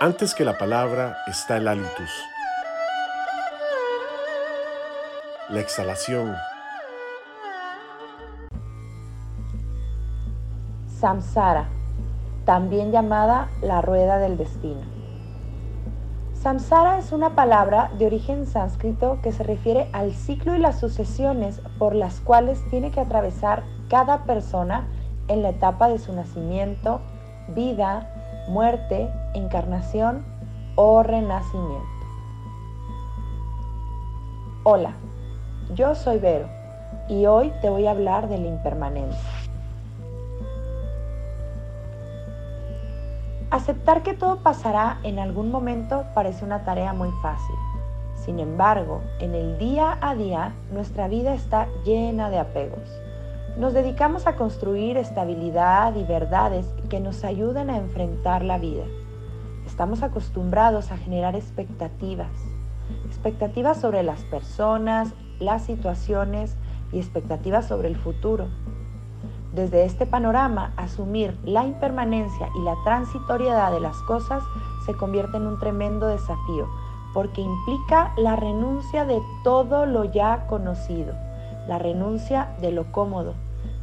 Antes que la palabra está el halitus. La exhalación. Samsara, también llamada la rueda del destino. Samsara es una palabra de origen sánscrito que se refiere al ciclo y las sucesiones por las cuales tiene que atravesar cada persona en la etapa de su nacimiento, vida, muerte, encarnación o renacimiento. Hola, yo soy Vero y hoy te voy a hablar de la impermanencia. Aceptar que todo pasará en algún momento parece una tarea muy fácil. Sin embargo, en el día a día nuestra vida está llena de apegos nos dedicamos a construir estabilidad y verdades que nos ayuden a enfrentar la vida. Estamos acostumbrados a generar expectativas, expectativas sobre las personas, las situaciones y expectativas sobre el futuro. Desde este panorama, asumir la impermanencia y la transitoriedad de las cosas se convierte en un tremendo desafío, porque implica la renuncia de todo lo ya conocido, la renuncia de lo cómodo,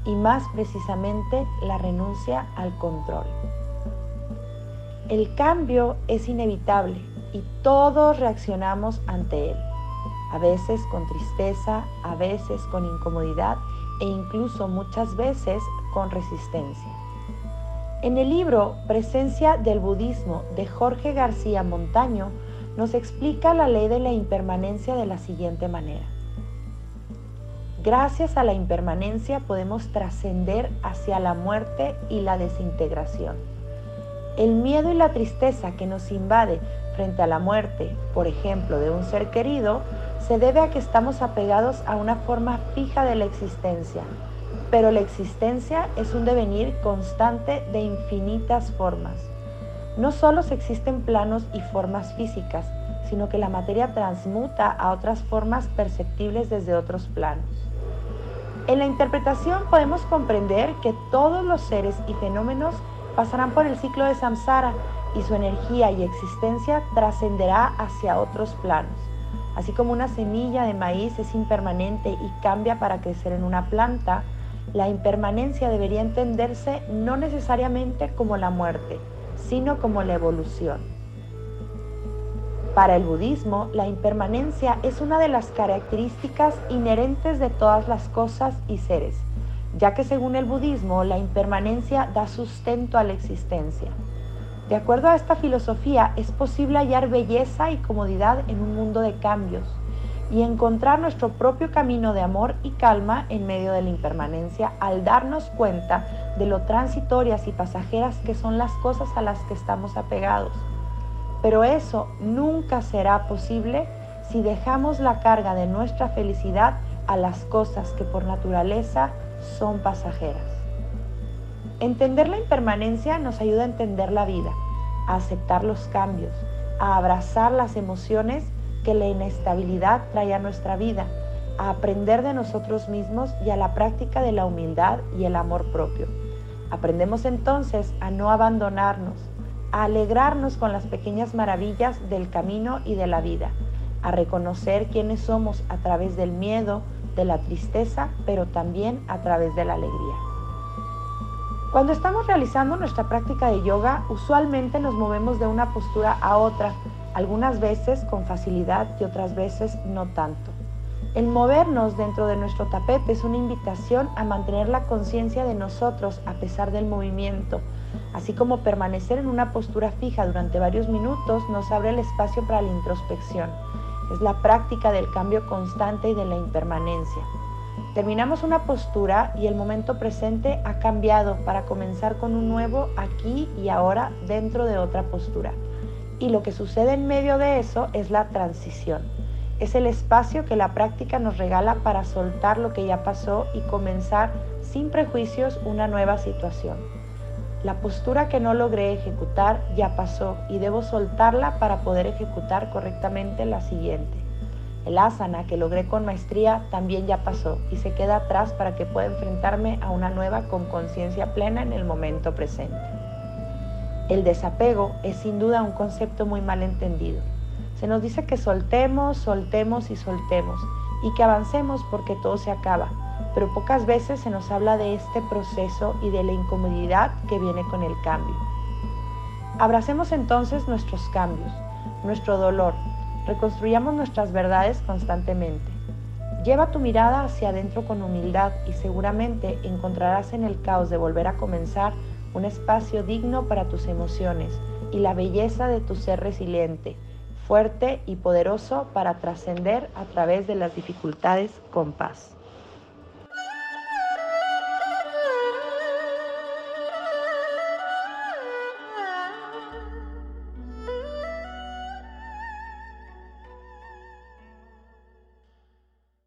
y más precisamente la renuncia al control. El cambio es inevitable y todos reaccionamos ante él, a veces con tristeza, a veces con incomodidad e incluso muchas veces con resistencia. En el libro Presencia del Budismo de Jorge García Montaño nos explica la ley de la impermanencia de la siguiente manera. Gracias a la impermanencia podemos trascender hacia la muerte y la desintegración. El miedo y la tristeza que nos invade frente a la muerte, por ejemplo, de un ser querido, se debe a que estamos apegados a una forma fija de la existencia. Pero la existencia es un devenir constante de infinitas formas. No solo existen planos y formas físicas, sino que la materia transmuta a otras formas perceptibles desde otros planos. En la interpretación podemos comprender que todos los seres y fenómenos pasarán por el ciclo de samsara y su energía y existencia trascenderá hacia otros planos. Así como una semilla de maíz es impermanente y cambia para crecer en una planta, la impermanencia debería entenderse no necesariamente como la muerte, sino como la evolución. Para el budismo, la impermanencia es una de las características inherentes de todas las cosas y seres, ya que según el budismo, la impermanencia da sustento a la existencia. De acuerdo a esta filosofía, es posible hallar belleza y comodidad en un mundo de cambios y encontrar nuestro propio camino de amor y calma en medio de la impermanencia al darnos cuenta de lo transitorias y pasajeras que son las cosas a las que estamos apegados pero eso nunca será posible si dejamos la carga de nuestra felicidad a las cosas que por naturaleza son pasajeras. Entender la impermanencia nos ayuda a entender la vida, a aceptar los cambios, a abrazar las emociones que la inestabilidad trae a nuestra vida, a aprender de nosotros mismos y a la práctica de la humildad y el amor propio. Aprendemos entonces a no abandonarnos, a alegrarnos con las pequeñas maravillas del camino y de la vida, a reconocer quiénes somos a través del miedo, de la tristeza, pero también a través de la alegría. Cuando estamos realizando nuestra práctica de yoga, usualmente nos movemos de una postura a otra, algunas veces con facilidad y otras veces no tanto. El movernos dentro de nuestro tapete es una invitación a mantener la conciencia de nosotros a pesar del movimiento, así como permanecer en una postura fija durante varios minutos nos abre el espacio para la introspección. Es la práctica del cambio constante y de la impermanencia. Terminamos una postura y el momento presente ha cambiado para comenzar con un nuevo aquí y ahora dentro de otra postura. Y lo que sucede en medio de eso es la transición. Es el espacio que la práctica nos regala para soltar lo que ya pasó y comenzar sin prejuicios una nueva situación. La postura que no logré ejecutar ya pasó y debo soltarla para poder ejecutar correctamente la siguiente. El asana que logré con maestría también ya pasó y se queda atrás para que pueda enfrentarme a una nueva con conciencia plena en el momento presente. El desapego es sin duda un concepto muy mal entendido. Se nos dice que soltemos, soltemos y soltemos y que avancemos porque todo se acaba, pero pocas veces se nos habla de este proceso y de la incomodidad que viene con el cambio. Abracemos entonces nuestros cambios, nuestro dolor, reconstruyamos nuestras verdades constantemente. Lleva tu mirada hacia adentro con humildad y seguramente encontrarás en el caos de volver a comenzar un espacio digno para tus emociones y la belleza de tu ser resiliente, fuerte y poderoso para trascender a través de las dificultades con paz.